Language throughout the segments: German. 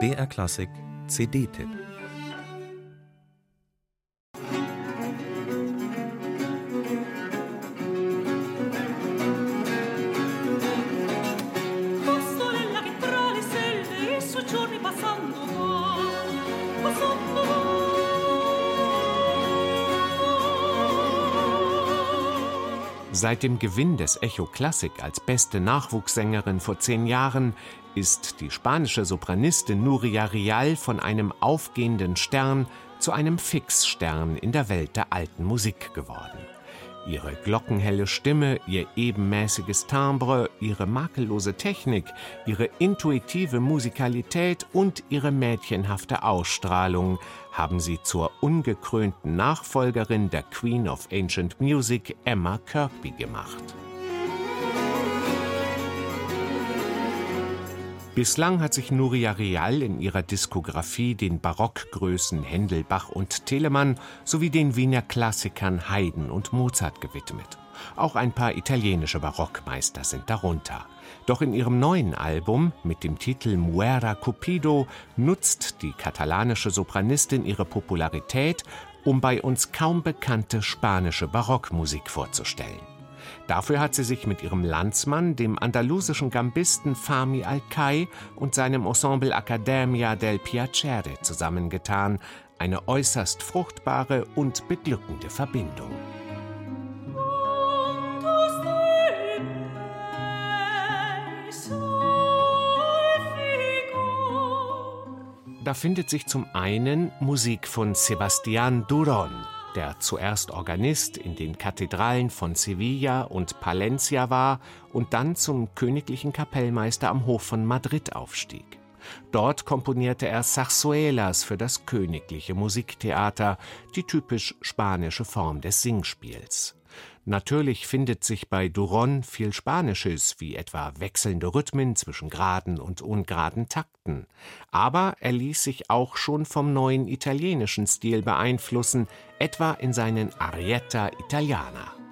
BR Klassik CD-Tipp Seit dem Gewinn des Echo Classic als beste Nachwuchssängerin vor zehn Jahren ist die spanische Sopranistin Nuria Rial von einem aufgehenden Stern zu einem Fixstern in der Welt der alten Musik geworden. Ihre glockenhelle Stimme, ihr ebenmäßiges Timbre, ihre makellose Technik, ihre intuitive Musikalität und ihre mädchenhafte Ausstrahlung haben sie zur ungekrönten Nachfolgerin der Queen of Ancient Music Emma Kirkby gemacht. Bislang hat sich Nuria Real in ihrer Diskografie den Barockgrößen Händel, Bach und Telemann sowie den Wiener Klassikern Haydn und Mozart gewidmet. Auch ein paar italienische Barockmeister sind darunter. Doch in ihrem neuen Album mit dem Titel Muera Cupido nutzt die katalanische Sopranistin ihre Popularität, um bei uns kaum bekannte spanische Barockmusik vorzustellen. Dafür hat sie sich mit ihrem Landsmann, dem andalusischen Gambisten Fami Alcai und seinem Ensemble Accademia del Piacere zusammengetan, eine äußerst fruchtbare und beglückende Verbindung. Da findet sich zum einen Musik von Sebastian Duron, der zuerst Organist in den Kathedralen von Sevilla und Palencia war und dann zum königlichen Kapellmeister am Hof von Madrid aufstieg. Dort komponierte er Zarzuelas für das königliche Musiktheater, die typisch spanische Form des Singspiels. Natürlich findet sich bei Duron viel Spanisches, wie etwa wechselnde Rhythmen zwischen geraden und ungeraden Takten. Aber er ließ sich auch schon vom neuen italienischen Stil beeinflussen, etwa in seinen Arietta Italiana.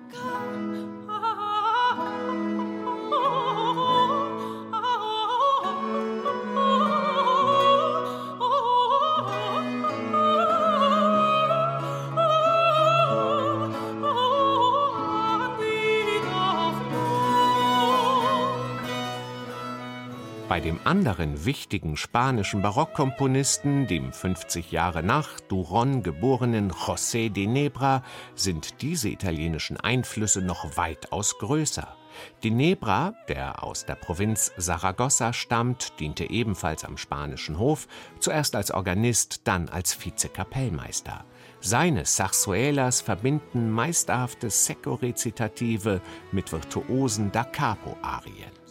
Bei dem anderen wichtigen spanischen Barockkomponisten, dem 50 Jahre nach Duron geborenen José de Nebra, sind diese italienischen Einflüsse noch weitaus größer. De Nebra, der aus der Provinz Saragossa stammt, diente ebenfalls am spanischen Hof, zuerst als Organist, dann als Vizekapellmeister. Seine Sarzuelas verbinden meisterhafte Secco-Rezitative mit virtuosen Da Capo-Arien.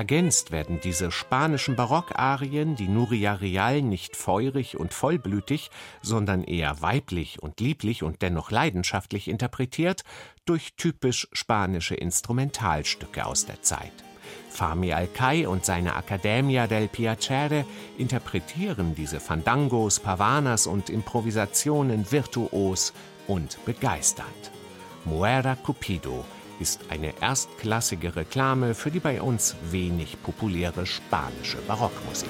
Ergänzt werden diese spanischen Barockarien, die Nuria Real nicht feurig und vollblütig, sondern eher weiblich und lieblich und dennoch leidenschaftlich interpretiert, durch typisch spanische Instrumentalstücke aus der Zeit. Fami Alcai und seine Accademia del Piacere interpretieren diese Fandangos, Pavanas und Improvisationen virtuos und begeisternd. Muera Cupido ist eine erstklassige Reklame für die bei uns wenig populäre spanische Barockmusik.